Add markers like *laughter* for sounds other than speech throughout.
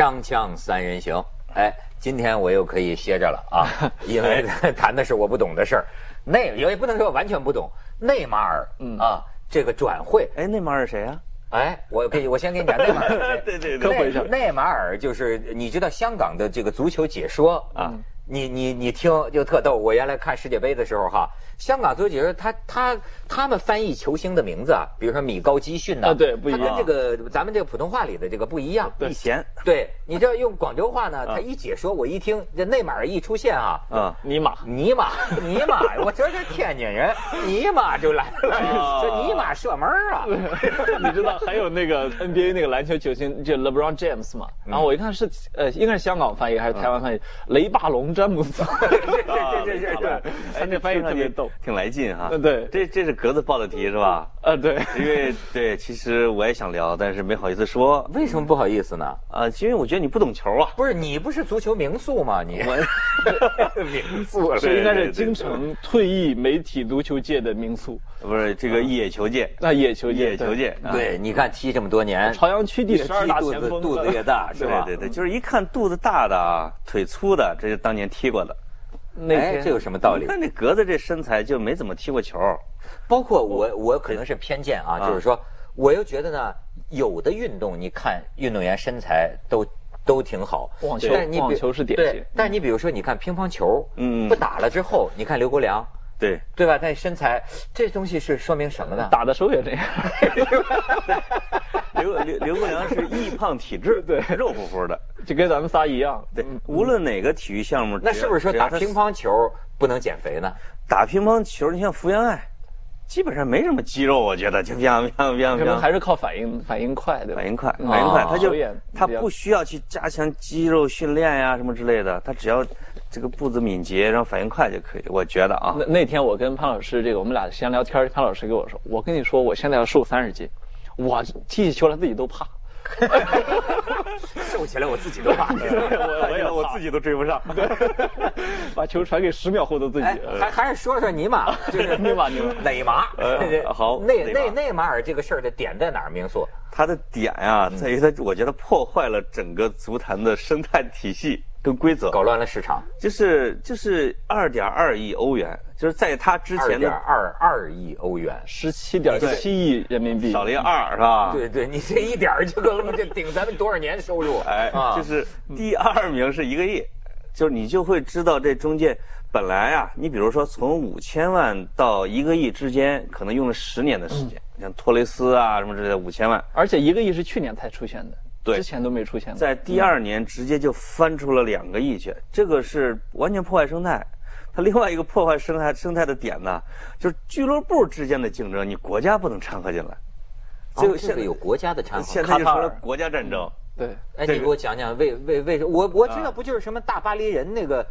锵锵三人行，哎，今天我又可以歇着了啊，*laughs* 因为 *laughs* 谈的是我不懂的事儿。内也不能说完全不懂，内马尔啊，这个转会，哎，内马尔谁啊？哎，我可以，我先给你讲内马尔。*laughs* 对对对，内内马尔就是你知道香港的这个足球解说啊，你你你听就特逗。我原来看世界杯的时候哈。香港足球解说他他他们翻译球星的名字啊，比如说米高基逊呐，对，不一样。跟这个咱们这个普通话里的这个不一样。以前对，你知道用广州话呢，他一解说，我一听这内马尔一出现啊，啊，尼玛尼玛尼玛，我这是天津人，尼玛就来了，这尼玛射门啊！你知道还有那个 NBA 那个篮球球星就 LeBron James 嘛？然后我一看是呃，应该是香港翻译还是台湾翻译？雷霸龙詹姆斯。*laughs* *laughs* 对对对对，他这翻译特别逗。挺来劲哈，对，这这是格子报的题是吧？呃，对，因为对，其实我也想聊，但是没好意思说。为什么不好意思呢？啊，因为我觉得你不懂球啊。不是你不是足球名宿吗？你名宿，这应该是京城退役媒体足球界的名宿，不是这个野球界。那野球界，野球界，对，你看踢这么多年，朝阳区第十二大前锋，肚子越大 *laughs* 是吧？对对对，就是一看肚子大的啊，腿粗的，这是当年踢过的。哎，这有什么道理？看这格子这身材就没怎么踢过球，包括我，我可能是偏见啊，就是说，我又觉得呢，有的运动你看运动员身材都都挺好，网球，网球是典型。但你比如说，你看乒乓球，嗯，不打了之后，你看刘国梁。对对吧？他身材这东西是说明什么呢？打的时候也这样。*laughs* 刘刘刘国梁是易胖体质，对，肉乎乎的，就跟咱们仨一样。对，无论哪个体育项目，那是不是说打乒乓球不能减肥呢？打乒乓球，你像福原爱，基本上没什么肌肉，我觉得就啪啪啪啪，还是靠反应反应快，对吧反应快，反应快，他就他不需要去加强肌肉训练呀什么之类的，他只要。这个步子敏捷，然后反应快就可以。我觉得啊，那那天我跟潘老师这个，我们俩闲聊天，潘老师跟我说：“我跟你说，我现在要瘦三十斤，我踢起球来自己都怕，*laughs* 瘦起来我自己都怕，*laughs* 我也我自己都追不上，*laughs* 把球传给十秒后的自己。还还是说说尼玛，就是尼玛尼玛内马尔，好内内内马尔这个事儿的点在哪儿？明说，他的点呀，在于他，我觉得破坏了整个足坛的生态体系。跟规则搞乱了市场，就是就是二点二亿欧元，就是在他之前的二点二二亿欧元，十七点七亿人民币，少了一二，是吧？对对，你这一点就够了，就顶咱们多少年收入？哎，就是第二名是一个亿，就是你就会知道这中间本来啊，你比如说从五千万到一个亿之间，可能用了十年的时间，像托雷斯啊什么之类的五千万，而且一个亿是去年才出现的。对，之前都没出现。在第二年直接就翻出了两个亿去，这个是完全破坏生态。它另外一个破坏生态生态的点呢，就是俱乐部之间的竞争，你国家不能掺和进来。这个现在有国家的掺和，现在就成了国家战争。对，哎，你给我讲讲为为为什么？我我知道不就是什么大巴黎人那个。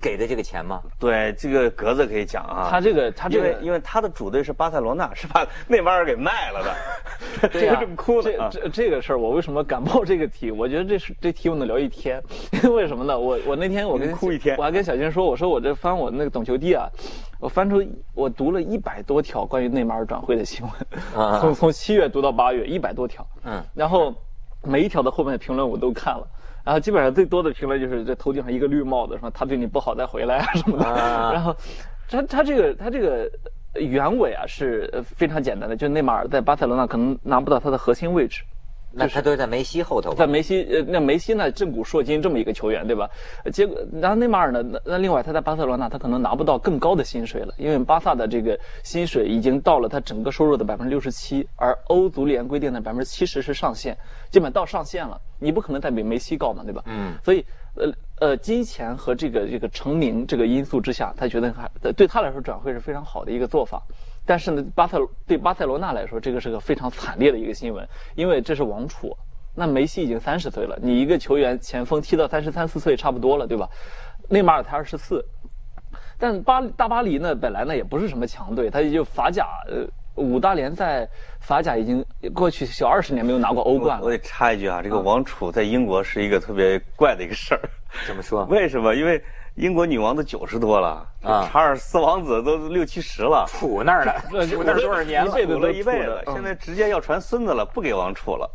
给的这个钱吗？对，这个格子可以讲啊。他这个，他这个，因为他的主队是巴塞罗那，是把 *laughs* 内马尔给卖了的。*laughs* 这个这么哭这这这个事儿，我为什么敢报这个题？我觉得这是这题我能聊一天。*laughs* 为什么呢？我我那天我跟哭一天，我还跟小金说，我说我这翻我那个懂球帝啊，我翻出我读了一百多条关于内马尔转会的新闻，从从七月读到八月，一百多条。嗯。然后每一条的后面的评论我都看了。然后基本上最多的评论就是这头顶上一个绿帽子，说他对你不好再回来啊什么的。*laughs* 然后，他他这个他这个原委啊是非常简单的，就内马尔在巴塞罗那可能拿不到他的核心位置。那他都是在梅西后头。在梅西，呃，那梅西呢，震古烁今这么一个球员，对吧？结果，然后内马尔呢，那那另外他在巴塞罗那，他可能拿不到更高的薪水了，因为巴萨的这个薪水已经到了他整个收入的百分之六十七，而欧足联规定的百分之七十是上限，基本到上限了，你不可能再比梅西高嘛，对吧？嗯。所以，呃呃，金钱和这个这个成名这个因素之下，他觉得还对他来说转会是非常好的一个做法。但是呢，巴塞对巴塞罗那来说，这个是个非常惨烈的一个新闻，因为这是王储，那梅西已经三十岁了，你一个球员前锋踢到三十三四岁差不多了，对吧？内马尔才二十四，但巴大巴黎呢，本来呢也不是什么强队，他也就法甲，呃，五大联赛法甲已经过去小二十年没有拿过欧冠了。我得插一句啊，这个王储在英国是一个特别怪的一个事儿。怎么说？为什么？因为。英国女王都九十多了啊，查尔斯王子都六七十了，处那儿了，处那儿多少年了？处了一辈子，现在直接要传孙子了，不给王储了。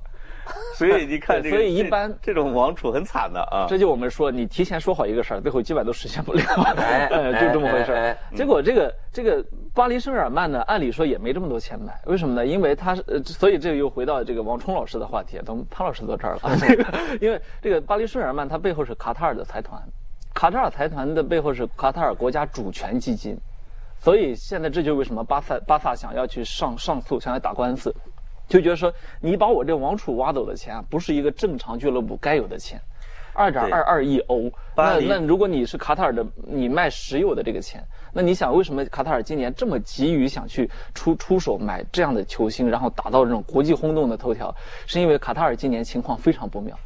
*laughs* 所以你看这个，所以一般这种王储很惨的啊。这就我们说，你提前说好一个事儿，最后基本都实现不了，*laughs* 哎呃，就这么回事儿。结果这个这个巴黎圣日耳曼呢，按理说也没这么多钱买，为什么呢？因为他是，呃所以这个又回到这个王冲老师的话题，等潘老师坐这儿了。*laughs* 这个因为这个巴黎圣日耳曼，它背后是卡塔尔的财团，卡塔尔财团的背后是卡塔尔国家主权基金，所以现在这就是为什么巴萨巴萨想要去上上诉，想要打官司。就觉得说，你把我这王储挖走的钱啊，不是一个正常俱乐部该有的钱，二点二二亿欧。那那如果你是卡塔尔的，你卖石油的这个钱，那你想为什么卡塔尔今年这么急于想去出出手买这样的球星，然后打造这种国际轰动的头条？是因为卡塔尔今年情况非常不妙，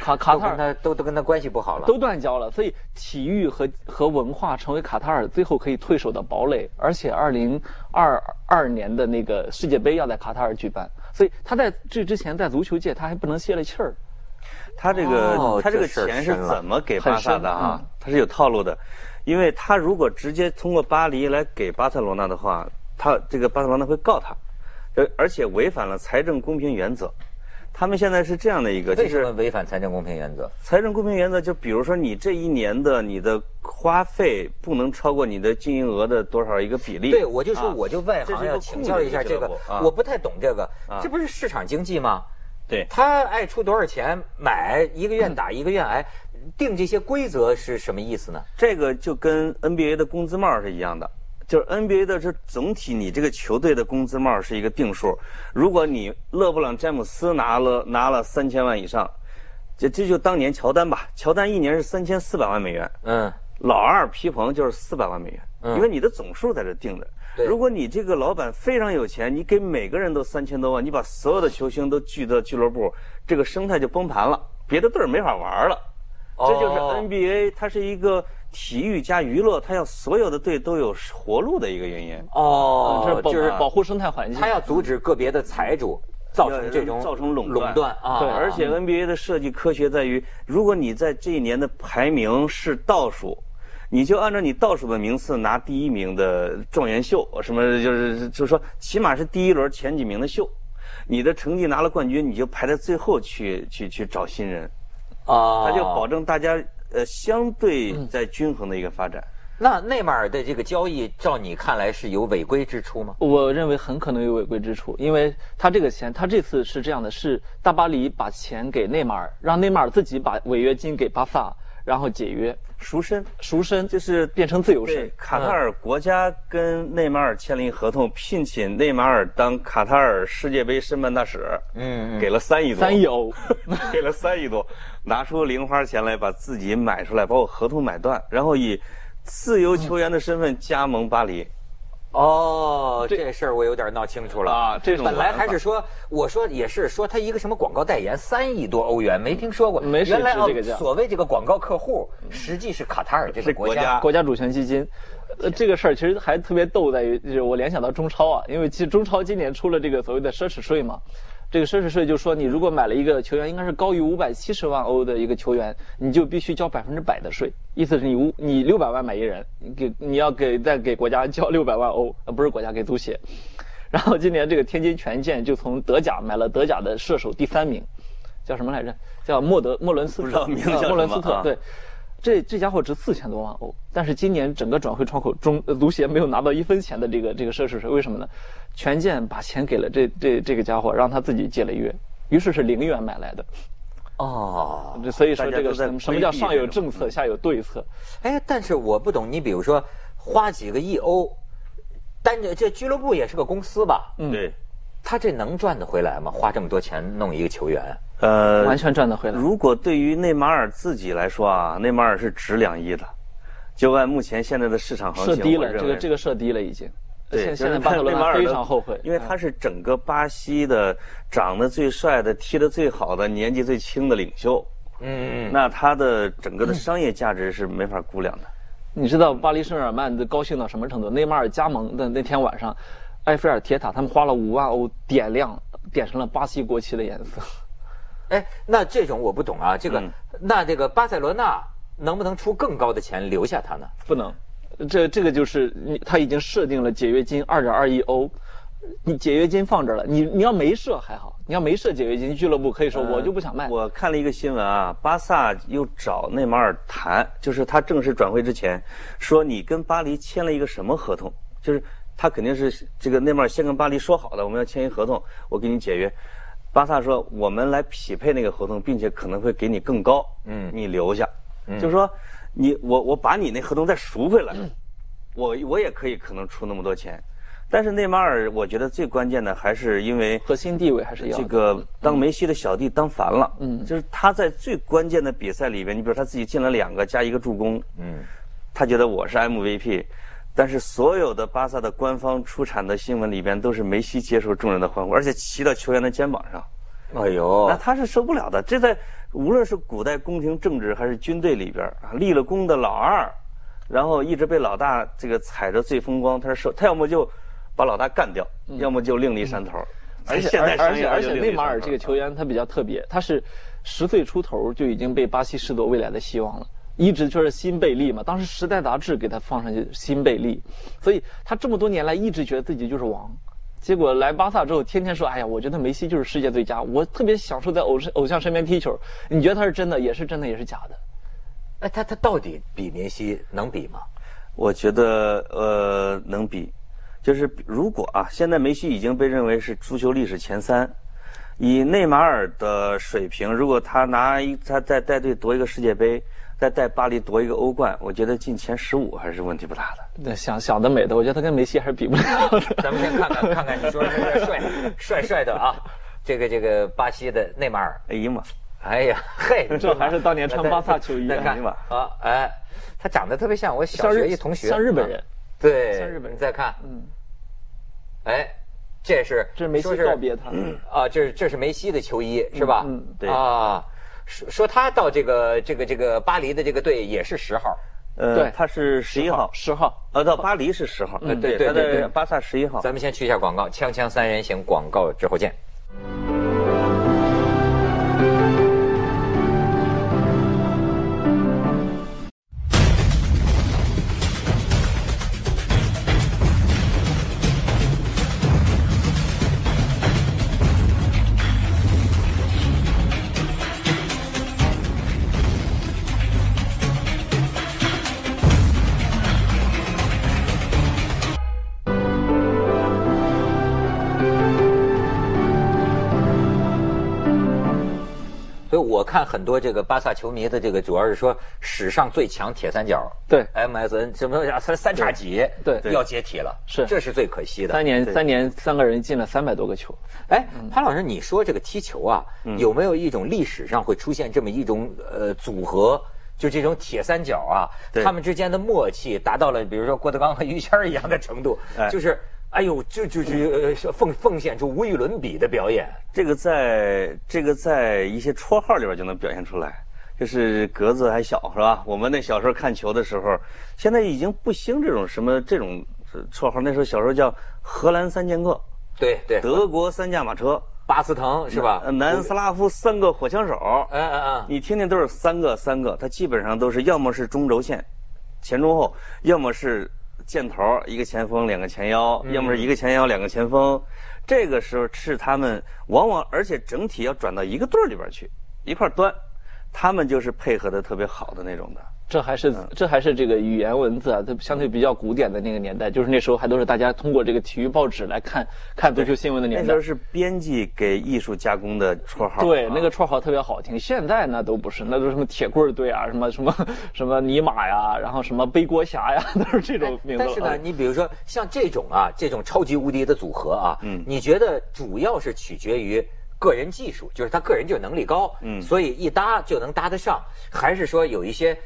卡卡塔尔跟他都都跟他关系不好了。都断交了，所以体育和和文化成为卡塔尔最后可以退守的堡垒。而且二零二二年的那个世界杯要在卡塔尔举办，所以他在这之前在足球界他还不能泄了气儿。他这个、哦他这个钱是怎么给巴萨的啊嗯？他是有套路的，因为他如果直接通过巴黎来给巴塞罗那的话，他这个巴塞罗那会告他，而而且违反了财政公平原则。他们现在是这样的一个，就为什么是违反财政公平原则？财政公平原则，就比如说你这一年的你的花费不能超过你的经营额的多少一个比例。对，我就说，啊我就外行要请教一下这个我不太懂这个啊，这不是市场经济吗？对他爱出多少钱买，一个愿打一个愿挨，定这些规则是什么意思呢？这个就跟 NBA 的工资帽是一样的，就是 NBA 的这总体你这个球队的工资帽是一个定数。如果你勒布朗詹姆斯拿了拿了三千万以上，这这就当年乔丹吧，乔丹一年是三千四百万美元，嗯，老二皮蓬就是四百万美元，嗯因为你的总数在这定的。对如果你这个老板非常有钱，你给每个人都三千多万，你把所有的球星都聚到俱乐部，这个生态就崩盘了，别的队儿没法玩了。这就是哦 NBA，它是一个体育加娱乐，它要所有的队都有活路的一个原因。哦就是保护生态环境。它要阻止个别的财主造成这种造成垄垄断啊，对而且 NBA 的设计科学在于，如果你在这一年的排名是倒数，你就按照你倒数的名次拿第一名的状元秀，什么就是就是说，起码是第一轮前几名的秀。你的成绩拿了冠军，你就排在最后去去去找新人，啊，它就保证大家呃相对在均衡的一个发展。那内马尔的这个交易，照你看来是有违规之处吗？我认为很可能有违规之处，因为他这个钱，他这次是这样的，是大巴黎把钱给内马尔，让内马尔自己把违约金给巴萨，然后解约赎身赎身，就是变成自由身。卡塔尔国家跟内马尔签了一合同，聘请内马尔当卡塔尔世界杯申办大使，嗯，给了三亿多，三亿欧，*laughs* 给了三亿多，拿出零花钱来把自己买出来，把我合同买断，然后以自由球员的身份加盟巴黎。哦，这事儿我有点闹清楚了啊这种本来还是说，我说也是说他一个什么广告代言三亿多欧元，没听说过。没谁原来这个价所谓这个广告客户，实际是卡塔尔这个国家是国家。国家主权基金。呃，这个事儿其实还特别逗，在于就是我联想到中超啊，因为其实中超今年出了这个所谓的奢侈税嘛，这个奢侈税就说你如果买了一个球员，应该是高于五百七十万欧的一个球员，你就必须交百分之百的税，意思是你五你六百万买一人，你给你要给再给国家交六百万欧，呃不是国家给足协。然后今年这个天津权健就从德甲买了德甲的射手第三名，叫什么来着？叫莫德莫伦斯特，莫伦斯特，啊对。这这家伙值四千多万欧，但是今年整个转会窗口中，呃足协没有拿到一分钱的这个这个奢侈税，为什么呢？权健把钱给了这这这个家伙，让他自己解了约，于是是零元买来的。哦，所以说这个什么什么叫上有政策，下有对策？哎，但是我不懂，你比如说花几个亿欧，单这这俱乐部也是个公司吧？嗯对，他这能赚得回来吗？花这么多钱弄一个球员？呃，完全赚得回来。如果对于内马尔自己来说啊，内马尔是值两亿的，就按目前现在的市场行情，设低了，这个这个设低了已经。对，现现在巴塞罗那非常后悔，因为他是整个巴西的长得最帅的、踢得最好的、年纪最轻的领袖。嗯，那他的整个的商业价值是没法估量的。你知道巴黎圣日耳曼的高兴到什么程度？内马尔加盟的那天晚上，埃菲尔铁塔他们花了五万欧点亮，点成了巴西国旗的颜色。哎，那这种我不懂啊，这个、嗯那这个巴塞罗那能不能出更高的钱留下他呢？不能，这这个就是你他已经设定了解约金二点二亿欧，你解约金放这儿了，你你要没设还好，你要没设解约金，俱乐部可以说我就不想卖。我看了一个新闻啊，巴萨又找内马尔谈，就是他正式转会之前，说你跟巴黎签了一个什么合同？就是他肯定是这个内马尔先跟巴黎说好的，我们要签一合同，我给你解约。巴萨说我们来匹配那个合同，并且可能会给你更高，嗯，你留下，就是说你我我把你那合同再赎回来，我我也可以可能出那么多钱。但是内马尔，我觉得最关键的还是因为核心地位还是要这个当梅西的小弟当烦了，嗯，就是他在最关键的比赛里边，你比如他自己进了两个加一个助攻，嗯，他觉得我是 MVP，但是所有的巴萨的官方出产的新闻里边都是梅西接受众人的欢呼，而且骑到球员的肩膀上，哎呦，那他是受不了的。这在无论是古代宫廷政治还是军队里边啊，立了功的老二，然后一直被老大这个踩着最风光，他是受他要么就。把老大干掉，要么就另立山头。而且而且而且内马尔这个球员他比较特别，他是十岁出头就已经被巴西视作未来的希望了，一直就是新贝利嘛。当时《时代》杂志给他放上去新贝利，所以他这么多年来一直觉得自己就是王。结果来巴萨之后，天天说：“哎呀，我觉得梅西就是世界最佳，我特别享受在偶偶像身边踢球。”你觉得他是真的，也是真的，也是假的？哎，他他到底比梅西能比吗？我觉得呃能比。就是如果啊，现在梅西已经被认为是足球历史前三，以内马尔的水平，如果他拿一他再带队夺一个世界杯，再带巴黎夺一个欧冠，我觉得进前十五还是问题不大的。那想想得美的，我觉得他跟梅西还是比不了。*laughs* 咱们先看看看看，你说这个帅帅帅的啊，这个这个巴西的内马尔，哎呀妈，哎呀嘿，*laughs* 这还是当年穿巴萨球衣的啊，哎，他长得特别像我小学一同学，像日本人，对，像日本人。你再看，嗯。哎，这是这是梅西告别他 *clears throat* 啊，这是这是梅西的球衣是吧？嗯，对啊，说说他到这个这个这个巴黎的这个队也是十号，呃，对，他是十一号，十号，呃，到巴黎是十号，对对对对，巴萨十一号。咱们先去一下广告，锵锵三人行广告之后见。看很多这个巴萨球迷的这个，主要是说史上最强铁三角，对，MSN 什么三三叉戟，对，要解体了，是，这是最可惜的。三年三年三个人进了三百多个球。哎，潘老师，你说这个踢球啊，有没有一种历史上会出现这么一种呃组合，就这种铁三角啊，他们之间的默契达到了，比如说郭德纲和于谦一样的程度，就是。哎呦，就就就奉奉献出无与伦比的表演。这个在这个在一些绰号里边就能表现出来，就是格子还小是吧？我们那小时候看球的时候，现在已经不兴这种什么这种绰号。那时候小时候叫荷兰三剑客，对对，德国三驾马车，巴斯滕是吧？南斯拉夫三个火枪手，嗯嗯嗯，你听听都是三个三个，它基本上都是要么是中轴线，前中后，要么是。箭头一个前锋，两个前腰，要么是一个前腰，两个前锋。这个时候是他们往往，而且整体要转到一个队里边去，一块端，他们就是配合的特别好的那种的。这还是这还是这个语言文字啊，它相对比较古典的那个年代，就是那时候还都是大家通过这个体育报纸来看看足球新闻的年代。那时候是编辑给艺术加工的绰号。对，那个绰号特别好听。现在那都不是，那都是什么铁棍队啊，什么什么什么尼玛呀，然后什么背锅侠呀，*laughs* 都是这种名字。但是呢，你比如说像这种啊，这种超级无敌的组合啊，嗯，你觉得主要是取决于个人技术，就是他个人就能力高，嗯，所以一搭就能搭得上，还是说有一些？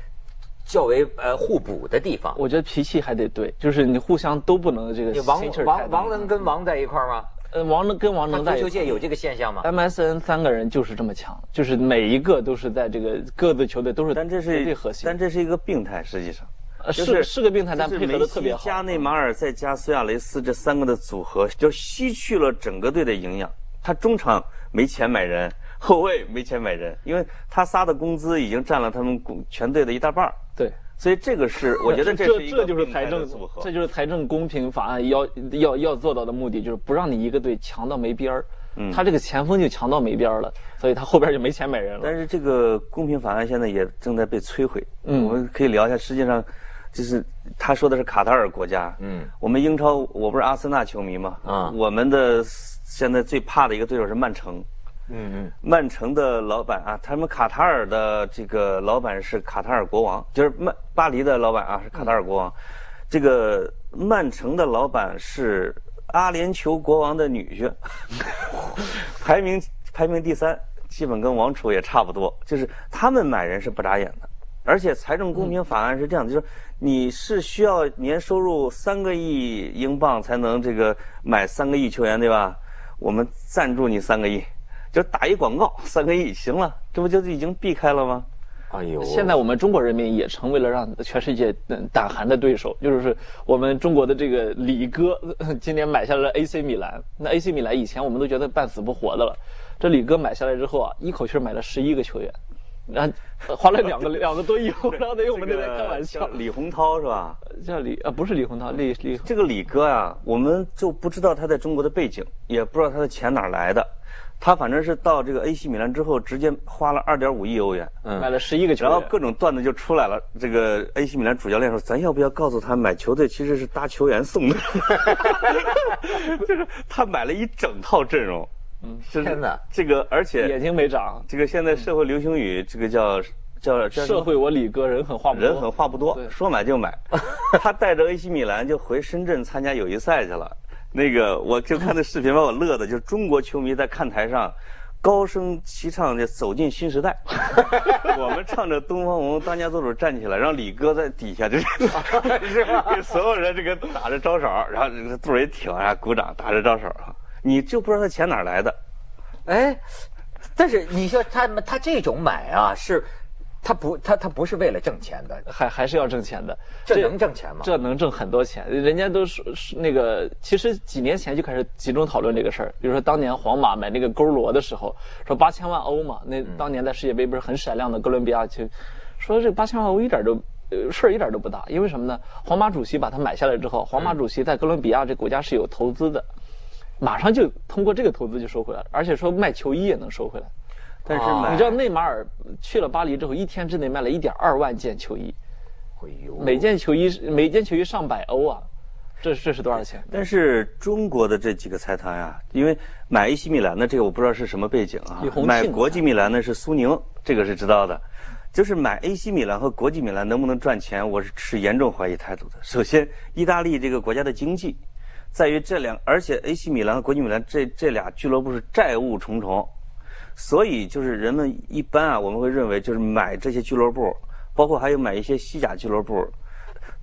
较为呃互补的地方，我觉得脾气还得对，就是你互相都不能这个。王王王能跟王在一块吗？呃，王能跟王能在。足球界有这个现象吗？MSN 三个人就是这么强，就是每一个都是在这个各自球队都是。但这是最核心。但这是一个病态，实际上。是是个病态，但配合的特别好。加内马尔再加苏亚雷斯这三个的组合，就吸去了整个队的营养。他中场没钱买人，*laughs* 后卫没钱买人，因为他仨的工资已经占了他们全队的一大半对，所以这个是我觉得这是一个这就是财政的组合这。就是财政公平法案要要要做到的目的，就是不让你一个队强到没边儿。嗯他这个前锋就强到没边儿了，所以他后边就没钱买人了。但是这个公平法案现在也正在被摧毁。嗯我们可以聊一下，实际上就是他说的是卡塔尔国家。嗯，我们英超，我不是阿森纳球迷嘛？啊我们的现在最怕的一个对手是曼城。嗯嗯，曼城的老板啊，他们卡塔尔的这个老板是卡塔尔国王，就是曼巴黎的老板啊是卡塔尔国王。这个曼城的老板是阿联酋国王的女婿，*laughs* 排名排名第三，基本跟王储也差不多。就是他们买人是不眨眼的，而且财政公平法案是这样的，就是你是需要年收入三个亿英镑才能这个买三个亿球员，对吧？我们赞助你三个亿，就打一广告，三个亿行了，这不就已经避开了吗？哎呦，现在我们中国人民也成为了让全世界嗯胆寒的对手，就是我们中国的这个李哥呃 *laughs* 今年买下了 AC 米兰。那 AC 米兰以前我们都觉得半死不活的了，这李哥买下来之后啊，一口气儿买了十一个球员，然后呃花了两个两个多亿欧，然后等于我们都在开玩笑叫。李洪涛是吧？叫李啊，不是李洪涛，李李这个李哥啊、我们就不知道他在中国的背景，也不知道他的钱哪儿来的。他反正是到这个 AC 米兰之后，直接花了二点五亿欧元，买了十一个球员，然后各种段子就出来了。这个 AC 米兰主教练说：“咱要不要告诉他买球队其实是搭球员送的？” *laughs* 就是他买了一整套阵容。嗯，真的这个而且眼睛没长。这个现在社会流行语，这个叫叫叫社会我李哥人狠话不多，人狠话不多，说买就买。他带着 AC 米兰就回深圳参加友谊赛去了。那个我就看那视频把我乐的，就是中国球迷在看台上高声齐唱着《走进新时代》，*laughs* 我们唱着《东方红》，当家作主站起来，让李哥在底下就是？*laughs* 给所有人这个打着招手，然后这个肚儿一挺啊，鼓掌打着招手啊，你就不知道他钱哪儿来的。哎，但是你说他们他这种买啊，是，他不他他不是为了挣钱的，还还是要挣钱的。这能挣钱吗？这能挣很多钱，人家都说是那个，其实几年前就开始集中讨论这个事儿。比如说当年皇马买那个勾罗的时候，说八千万欧嘛，那当年在世界杯不是很闪亮的哥伦比亚去说这八千万欧一点都呃事儿一点都不大，因为什么呢？皇马主席把它买下来之后，皇马主席在哥伦比亚这国家是有投资的，马上就通过这个投资就收回来了，而且说卖球衣也能收回来。啊但是买你知道内马尔去了巴黎之后，一天之内卖了一点二万件球衣，哎呦，每件球衣每件球衣上百欧啊，这这是多少钱？但是中国的这几个财团呀、因为买 AC 米兰的这个我不知道是什么背景啊买国际米兰的是苏宁，这个是知道的。就是买 AC 米兰和国际米兰能不能赚钱，我是持严重怀疑态度的。首先，意大利这个国家的经济，在于这两，而且 AC 米兰和国际米兰这这俩俱乐部是债务重重，所以就是人们一般啊，我们会认为就是买这些俱乐部，包括还有买一些西甲俱乐部，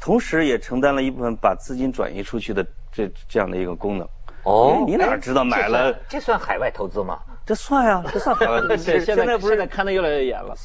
同时也承担了一部分把资金转移出去的这这样的一个功能。哦，你哪知道买了这算这算海外投资吗？*laughs* 这算呀，这算海外投资。*laughs* 现在不是在看得越来越严了。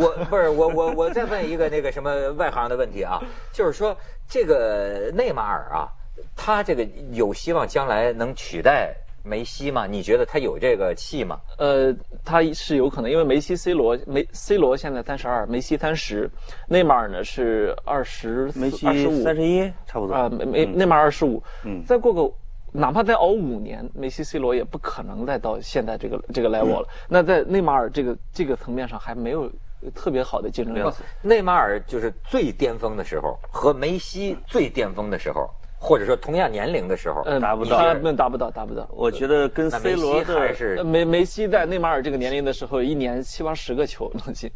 我不是我我我再问一个那个什么外行的问题啊，就是说这个内马尔啊，他这个有希望将来能取代梅西吗？你觉得他有这个气吗？呃，他是有可能，因为梅西、C 罗，梅 C 罗现在三十二，梅西三十，内马尔呢是二十，梅西二十五三十一，差不多啊，梅梅内马尔二十五，嗯再过个。哪怕再熬五年，梅西、C 罗也不可能再到现在这个这个 level 了。那在内马尔这个这个层面上还没有特别好的竞争力。内马尔就是最巅峰的时候和梅西最巅峰的时候，或者说同样年龄的时候，嗯，达不到达不到，达不到。我觉得跟 C 罗的西还是呃梅梅西在内马尔这个年龄的时候，一年七八十个球能进，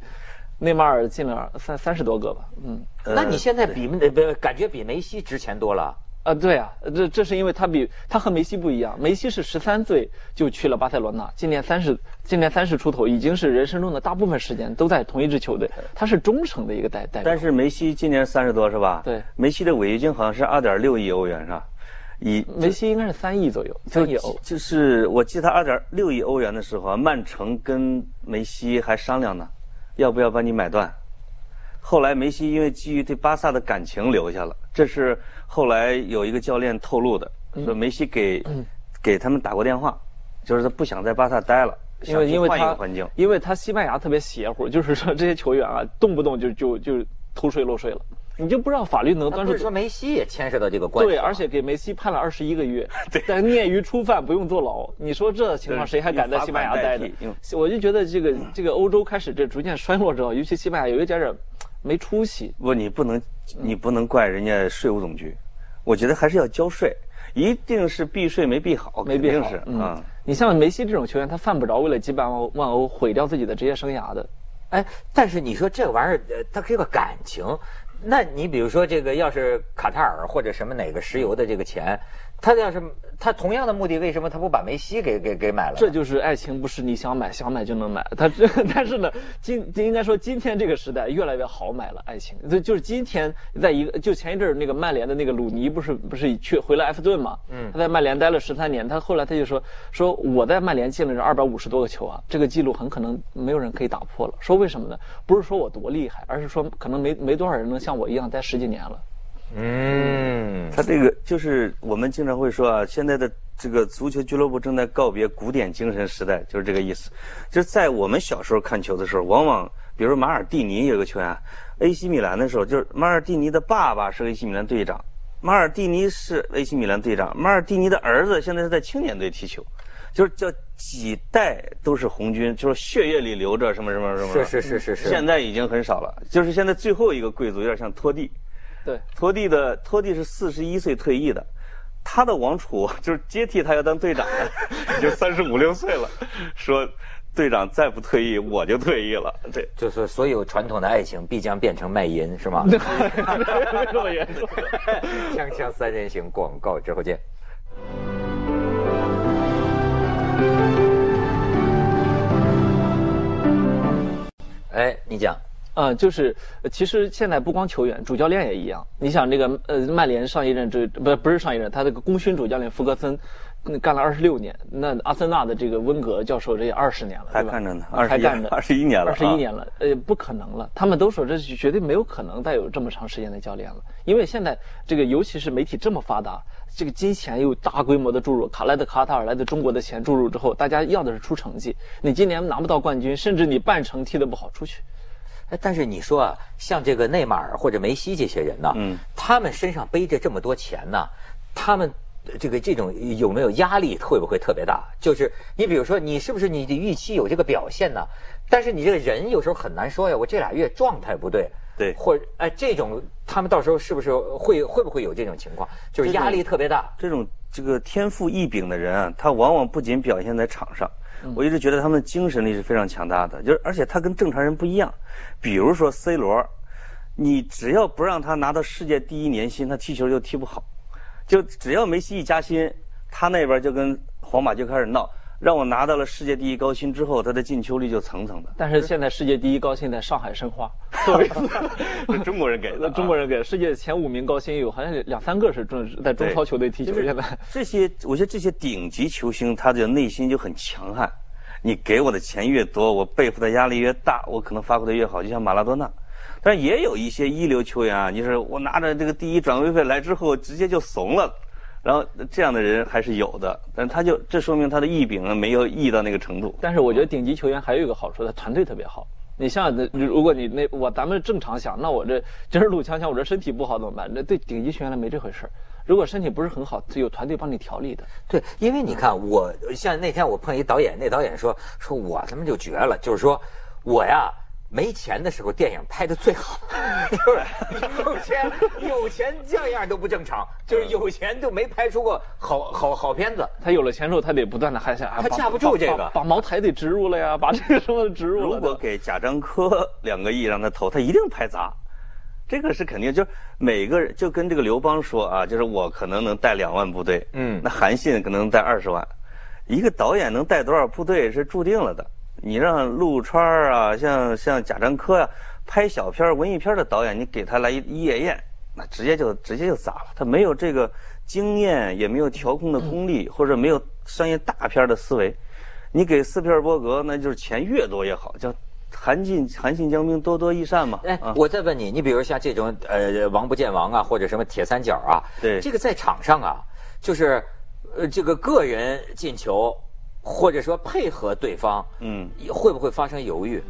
内马尔进了三三十多个吧，嗯。那你现在比呃不感觉比梅西值钱多了？啊，对啊，这这是因为他比他和梅西不一样，梅西是十三岁就去了巴塞罗那，今年三十，今年三十出头，已经是人生中的大部分时间都在同一支球队，他是忠诚的一个代代表。但是梅西今年三十多是吧？对梅西的违约金好像是二点六亿欧元是吧？以梅西应该是三亿左右，三亿欧。就是我记得他二点六亿欧元的时候啊，曼城跟梅西还商量呢，要不要把你买断。后来梅西因为基于对巴萨的感情留下了，这是后来有一个教练透露的，嗯说梅西给给他们打过电话，就是他不想在巴萨待了，因为因为他换一个环境。因为他西班牙特别邪乎，就是说这些球员啊，动不动就就就偷税漏税了。你就不知道法律能端出不是说梅西也牵涉到这个关系对，而且给梅西判了二十一个月，*laughs* 但念于初犯，不用坐牢。你说这情况谁还敢在西班牙待着？我就觉得这个这个欧洲开始这逐渐衰落之后，尤其西班牙有一点点没出息。不，你不能，你不能怪人家税务总局，我觉得还是要交税，一定是避税没避好，没避好肯定是嗯啊。你像梅西这种球员，他犯不着为了几百万万欧毁掉自己的职业生涯的。哎，但是你说这玩意儿，呃，它是个感情。那你比如说这个，要是卡塔尔或者什么哪个石油的这个钱，他要是他同样的目的，为什么他不把梅西给给给买了？这就是爱情，不是你想买想买就能买。*laughs* 他这，但是呢，今应该说今天这个时代越来越好买了爱情。就就是今天，在一个就前一阵儿那个曼联的那个鲁尼不是不是去回了埃弗顿嘛？嗯，他在曼联待了十三年，他后来他就说说我在曼联进了这二百五十多个球啊，这个记录很可能没有人可以打破了。说为什么呢？不是说我多厉害，而是说可能没没多少人能像我一样待十几年了。嗯，他这个就是我们经常会说啊，现在的这个足球俱乐部正在告别古典精神时代，就是这个意思。就是在我们小时候看球的时候，往往比如马尔蒂尼有个球员啊，AC 米兰的时候，就是马尔蒂尼的爸爸是 AC 米兰队长，马尔蒂尼是 AC 米兰队长，马尔蒂尼的儿子现在是在青年队踢球，就是叫几代都是红军，就是血液里流着什么什么什么。是是是是是。现在已经很少了，就是现在最后一个贵族有点像托蒂。对，托蒂的托蒂是四十一岁退役的，他的王储 *laughs* 就是接替他要当队长的，*laughs* 已经三十五六岁了，说队长再不退役我就退役了。对，就是所有传统的爱情必将变成卖淫，是吗？没这么严重。锵锵三人行，广告之后见。哎，你讲，啊、就是呃其实现在不光球员，主教练也一样。你想这个呃，曼联上一任这不不是上一任，他这个功勋主教练福格森嗯干了二十六年，那阿森纳的这个温格教授这也二十年了，还干着呢，还干着二十一年了，二十一年了，呃，不可能了。他们都说这是绝对没有可能再有这么长时间的教练了，因为现在这个尤其是媒体这么发达，这个金钱又大规模的注入，卡来的卡塔尔来的中国的钱注入之后，大家要的是出成绩。你今年拿不到冠军，甚至你半程踢得不好，出去。哎，但是你说啊，像这个内马尔或者梅西这些人呢，嗯他们身上背着这么多钱呢，他们呃这个这种有没有压力，会不会特别大？就是你比如说，你是不是你的预期有这个表现呢？但是你这个人有时候很难说呀，我这俩月状态不对，对或者哎这种他们到时候是不是会会不会有这种情况？就是压力特别大。这种这个天赋异禀的人啊，他往往不仅表现在场上，我一直觉得他们的精神力是非常强大的，就是而且他跟正常人不一样。比如说 C 罗，你只要不让他拿到世界第一年薪，他踢球就踢不好。就只要梅西一加薪，他那边就跟皇马就开始闹，让我拿到了世界第一高薪之后，他的进球率就层层的。但是现在世界第一高薪在上海申花，*laughs* 中国人给的啊，中国人给世界前五名高薪有好像两三个是中在中超球队踢球。现在这些，我觉得这些顶级球星，他的内心就很强悍。你给我的钱越多，我背负的压力越大，我可能发挥的越好。就像马拉多纳，但是也有一些一流球员啊，就是我拿着这个第一转会费来之后，直接就怂了。然后这样的人还是有的，但他就这说明他的异禀啊没有异到那个程度。但是我觉得顶级球员还有一个好处，他团队特别好。你像如果你那我咱们正常想，那我这今儿录锵锵，我这身体不好怎么办？那对顶级球员来没这回事儿如果身体不是很好，有团队帮你调理的。对，因为你看我像那天我碰一导演，那导演说说我他妈就绝了，就是说我呀。没钱的时候，电影拍的最好，*laughs* 就是有钱有钱这样都不正常，就是有钱就没拍出过好好好片子。他有了钱之后，他得不断的还想，他架不住这个，把茅台得植入了呀，把这个什么植入了。如果给贾樟柯 *laughs* 两个亿让他投，他一定拍砸，这个是肯定。就是每个人就跟这个刘邦说啊，就是我可能能带两万部队，嗯，那韩信可能带二十万，一个导演能带多少部队是注定了的。你让陆川啊，像像贾樟柯呀、啊，拍小片文艺片的导演，你给他来一一夜宴，那直接就直接就砸了。他没有这个经验，也没有调控的功力，或者没有商业大片的思维。你给斯皮尔伯格，那就是钱越多越好，叫韩信韩信将兵多多益善嘛。哎，我再问你，你比如像这种呃王不见王啊，或者什么铁三角啊，对，这个在场上啊，就是呃这个个人进球。或者说配合对方，嗯，会不会发生犹豫？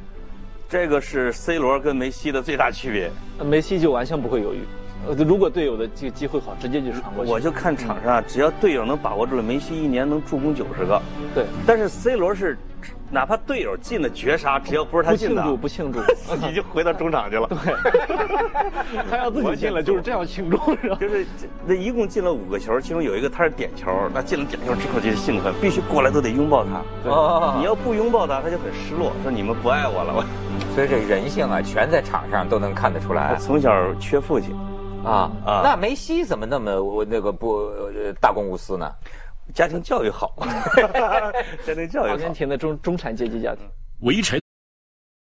这个是 C 罗跟梅西的最大区别。梅西就完全不会犹豫，呃，如果队友的这个机会好，直接就传过去。我就看场上，只要队友能把握住了，梅西一年能助攻九十个。对，但是 C 罗是，哪怕队友进了绝杀，只要不是他进的，不庆祝，不庆祝，*laughs* 你就回到中场去了。对，*laughs* 他要自己进了，就是这样庆祝，就是那一共进了五个球，其中有一个他是点球，那进了点球之后就是兴奋，必须过来都得拥抱他。哦，你要不拥抱他，他就很失落，说你们不爱我了。*laughs* 所以这人性啊，全在场上都能看得出来。从小缺父亲。啊啊！那梅西怎么那么我那个不大公无私呢？家庭教育好，*laughs* 家庭教育好。阿根廷的中中产阶级家庭。围城。